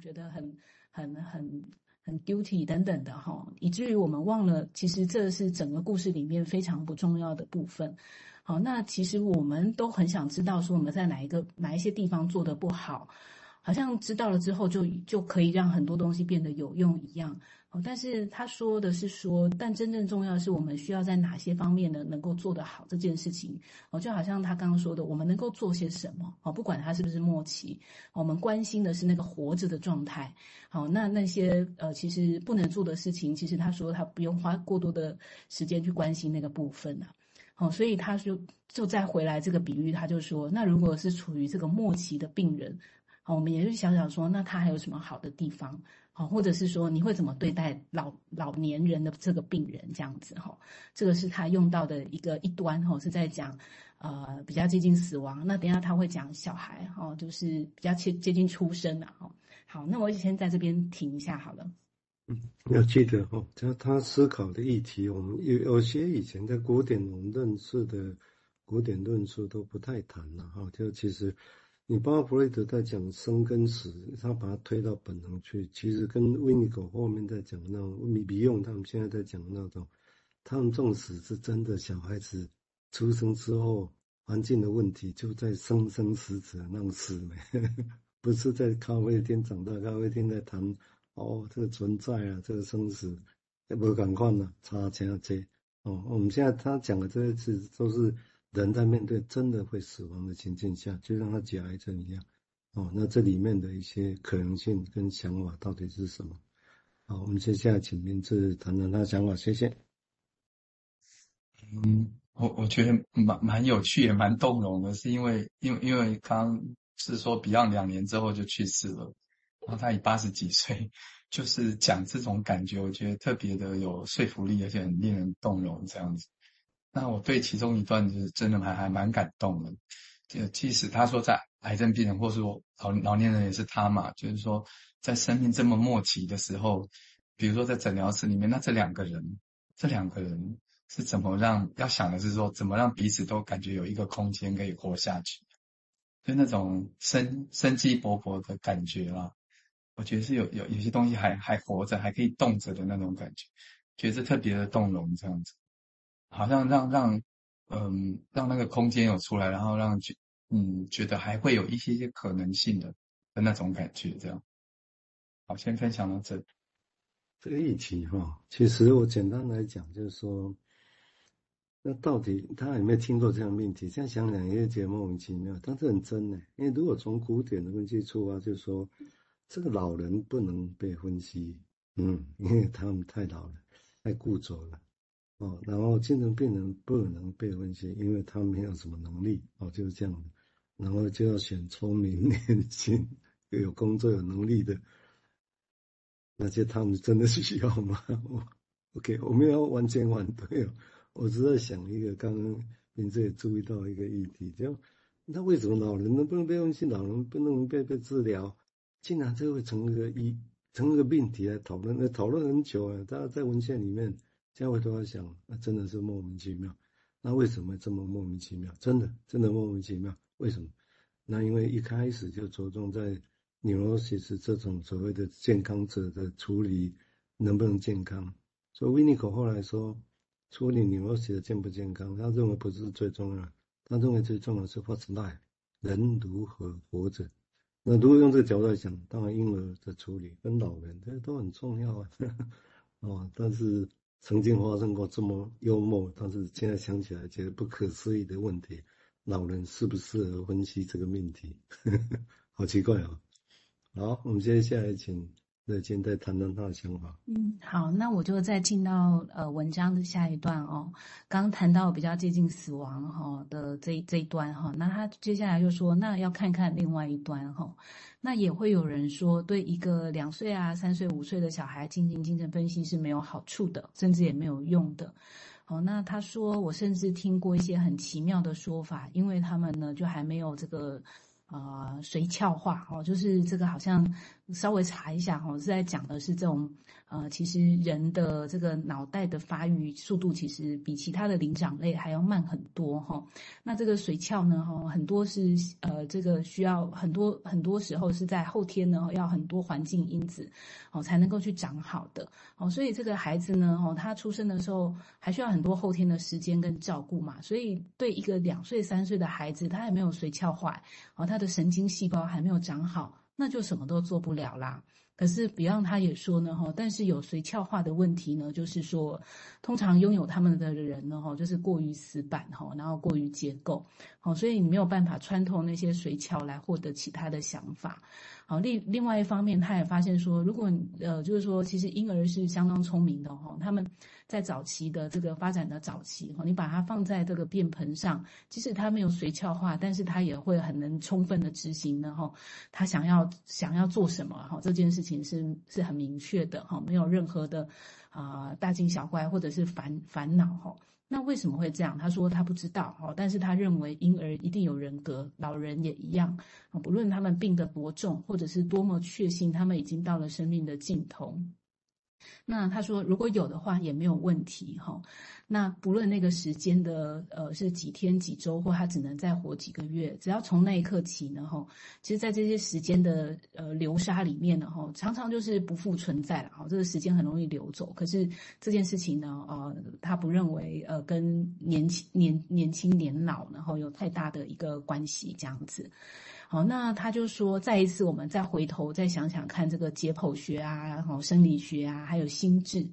觉得很很很很 guilty 等等的哈，以至于我们忘了，其实这是整个故事里面非常不重要的部分。好，那其实我们都很想知道，说我们在哪一个哪一些地方做的不好，好像知道了之后就就可以让很多东西变得有用一样。哦，但是他说的是说，但真正重要的是我们需要在哪些方面呢能够做得好这件事情。哦，就好像他刚刚说的，我们能够做些什么？哦，不管他是不是末期，我们关心的是那个活着的状态。好，那那些呃，其实不能做的事情，其实他说他不用花过多的时间去关心那个部分啊。哦，所以他就就再回来这个比喻，他就说，那如果是处于这个末期的病人，我们也就想想说，那他还有什么好的地方？好，或者是说你会怎么对待老老年人的这个病人这样子哈？这个是他用到的一个一端哈，是在讲呃比较接近死亡。那等下他会讲小孩哈，就是比较接接近出生的哈。好，那我先在这边停一下好了。嗯，要记得哈，就他思考的议题，我们有有些以前在古典我们认识的古典论述都不太谈了哈，就其实。你包括弗洛伊德在讲生跟死，他把它推到本能去，其实跟维尼狗后面在讲那种米比用，他们现在在讲那种，他们这种死是真的，小孩子出生之后环境的问题就在生生死死那种死没，不是在咖啡厅长大，咖啡厅在谈哦这个存在啊，这个生死也不敢看了，差钱这哦，我们现在他讲的这些字都是。人在面对真的会死亡的情境下，就像他解癌症一样，哦，那这里面的一些可能性跟想法到底是什么？好，我们接下来请明志谈谈他的想法，谢谢。嗯，我我觉得蛮蛮有趣也蛮动容的，是因为因为因为刚是说 Beyond 两年之后就去世了，然后他已八十几岁，就是讲这种感觉，我觉得特别的有说服力，而且很令人动容这样子。那我对其中一段就是真的还还蛮感动的，就即使他说在癌症病人或是我老老年人也是他嘛，就是说在生命这么末期的时候，比如说在诊疗室里面，那这两个人，这两个人是怎么让要想的是说怎么让彼此都感觉有一个空间可以活下去，就那种生生机勃勃的感觉啦，我觉得是有有有些东西还还活着还可以动着的那种感觉，觉得特别的动容这样子。好像让让嗯让那个空间有出来，然后让觉嗯觉得还会有一些些可能性的的那种感觉，这样。好，先分享到这。这个议题哈，其实我简单来讲就是说，那到底他有没有听过这样命题？现在想想也觉得莫名其妙，但是很真呢。因为如果从古典的分析出发，就是说这个老人不能被分析，嗯，因为他们太老了，太固着了。哦，然后精神病人不能被分析，因为他没有什么能力，哦，就是这样的。然后就要选聪明、年轻、又有工作、有能力的，那些他们真的是需要吗？我 OK，我没有完全反对哦，我只在想一个，刚刚名字也注意到一个议题，就那为什么老人能不能被分析，老人不能被被治疗？竟然这会成一个一成一个命题来讨论，那讨论很久啊，大家在文献里面。现在回头来想，那真的是莫名其妙。那为什么这么莫名其妙？真的，真的莫名其妙。为什么？那因为一开始就着重在 neurosis 这种所谓的健康者的处理能不能健康。所以 Winnicott 后来说，处理 neurosis 的健不健康，他认为不是最重要，他认为最重要是 what's life，人如何活着。那如果用这个角度来讲，当然婴儿的处理跟老人这都很重要啊。哦，但是。曾经发生过这么幽默，但是现在想起来觉得不可思议的问题：老人适不适合分析这个命题？好奇怪、哦！好，我们接下来请乐金再谈谈他的想法。嗯，好，那我就再进到呃文章的下一段哦。刚谈到比较接近死亡哈的这这一段哈，那他接下来就说，那要看看另外一端哈。那也会有人说，对一个两岁啊、三岁、五岁的小孩进行精神分析是没有好处的，甚至也没有用的。哦，那他说，我甚至听过一些很奇妙的说法，因为他们呢就还没有这个呃髓鞘化哦，就是这个好像稍微查一下哦，是在讲的是这种呃，其实人的这个脑袋的发育速度其实比其他的灵长类还要慢很多哈。那这个髓鞘呢哈，很多是呃这个需要很多很多时候是在后天呢要很多环境因子哦才能够去长好的哦，所以这个孩子呢哦，他出生的时候还需要很多后天的时间跟照顾嘛，所以对一个两岁三岁的孩子，他还没有髓鞘坏哦，他的神经细胞还没有长好，那就什么都做不了啦。可是 Beyond 他也说呢，哈，但是有髓鞘化的问题呢，就是说，通常拥有他们的人呢，哈，就是过于死板，哈，然后过于结构，好，所以你没有办法穿透那些髓鞘来获得其他的想法。好，另另外一方面，他也发现说，如果呃，就是说，其实婴儿是相当聪明的哈，他们在早期的这个发展的早期哈，你把它放在这个便盆上，即使他没有髓鞘化，但是他也会很能充分的执行的哈，他想要想要做什么哈，这件事情是是很明确的哈，没有任何的啊、大惊小怪或者是烦烦恼哈。那为什么会这样？他说他不知道哦，但是他认为婴儿一定有人格，老人也一样啊，不论他们病得多重，或者是多么确信他们已经到了生命的尽头。那他说，如果有的话也没有问题哈。那不论那个时间的呃是几天几周，或他只能再活几个月，只要从那一刻起呢哈，其实，在这些时间的呃流沙里面呢哈，常常就是不复存在了哈。这个时间很容易流走，可是这件事情呢呃，他不认为呃跟年轻年年轻年老然后有太大的一个关系这样子。好，那他就说，再一次我们再回头再想想看，这个解剖学啊，然后生理学啊，还有心智，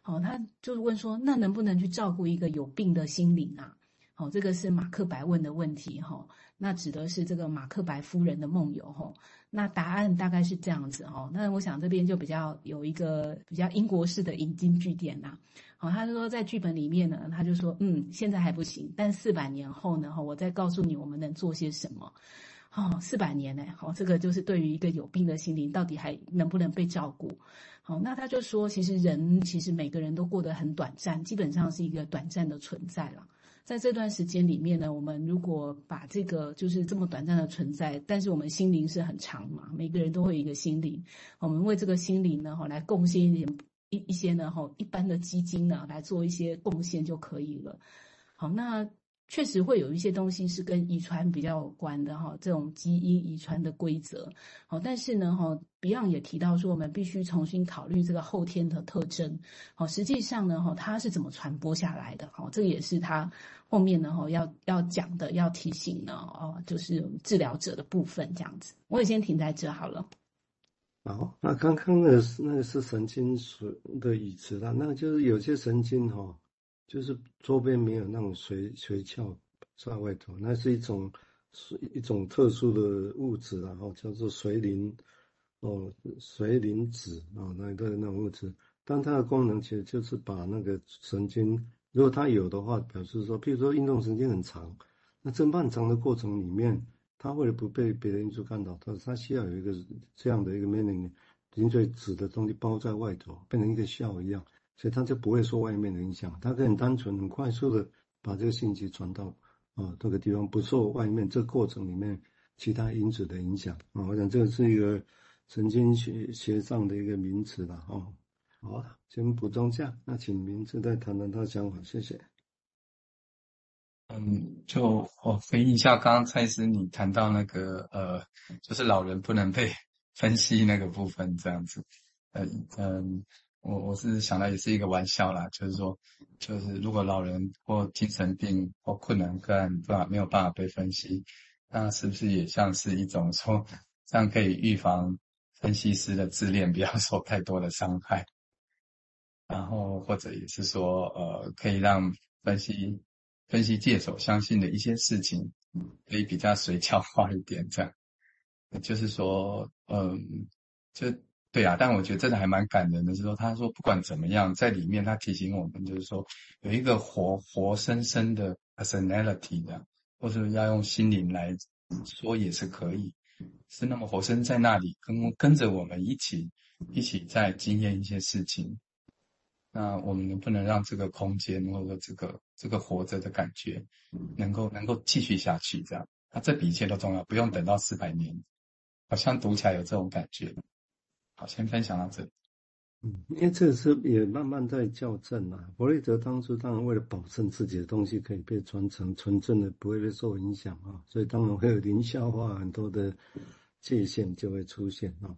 好，他就是问说，那能不能去照顾一个有病的心灵啊？好，这个是马克白问的问题哈，那指的是这个马克白夫人的梦游哈，那答案大概是这样子哈，那我想这边就比较有一个比较英国式的引经据典呐，好，他就说在剧本里面呢，他就说，嗯，现在还不行，但四百年后呢，哈，我再告诉你我们能做些什么。哦，四百年呢？好，这个就是对于一个有病的心灵，到底还能不能被照顾？好，那他就说，其实人其实每个人都过得很短暂，基本上是一个短暂的存在了。在这段时间里面呢，我们如果把这个就是这么短暂的存在，但是我们心灵是很长嘛，每个人都会有一个心灵，我们为这个心灵呢，哈，来贡献一点一一些呢，哈，一般的基金呢，来做一些贡献就可以了。好，那。确实会有一些东西是跟遗传比较有关的哈，这种基因遗传的规则。好，但是呢哈，Beyond 也提到说，我们必须重新考虑这个后天的特征。好，实际上呢哈，它是怎么传播下来的？好，这也是他后面呢哈要要讲的，要提醒呢哦，就是治疗者的部分这样子。我也先停在这好了。好，那刚刚的那个是神经髓的语词啦，那就是有些神经哈。就是周边没有那种髓髓鞘在外头，那是一种是一种特殊的物质，然后叫做髓磷哦，髓磷脂哦，那个那种物质。但它的功能其实就是把那个神经，如果它有的话，表示说，譬如说运动神经很长，那这漫长的过程里面，它为了不被别的因素干扰，它它需要有一个这样的一个 meaning 磷脂的东西包在外头，变成一个 shell 一样。所以他就不会受外面的影响，他可以很单纯、很快速的把这个信息传到啊这个地方，不受外面这过程里面其他因子的影响啊。我想这个是一个神经学学上的一个名词了哈。好，先补充下，那请明志再谈谈他的想法，谢谢。嗯，就我回忆一下，刚刚蔡司你谈到那个呃，就是老人不能被分析那个部分这样子，嗯嗯。我我是想到也是一个玩笑啦，就是说，就是如果老人或精神病或困难个案不没有办法被分析，那是不是也像是一种说，这样可以预防分析师的自恋不要受太多的伤害，然后或者也是说，呃，可以让分析分析界所相信的一些事情，可以比较髓鞘 化一点，这样，就是说，嗯，就。对啊，但我觉得真的还蛮感人的，是说他说不管怎么样，在里面他提醒我们，就是说有一个活活生生的 personality 的，或者要用心灵来说也是可以，是那么活生在那里，跟跟着我们一起一起在经验一些事情。那我们能不能让这个空间或者这个这个活着的感觉，能够能够继续下去？这样，那，这比一切都重要，不用等到四百年，好像读起来有这种感觉。先分享到这里。嗯，因为这个是也慢慢在校正啊。弗雷德当初当然为了保证自己的东西可以被传承，纯正的不会被受影响啊，所以当然会有零消化很多的界限就会出现啊。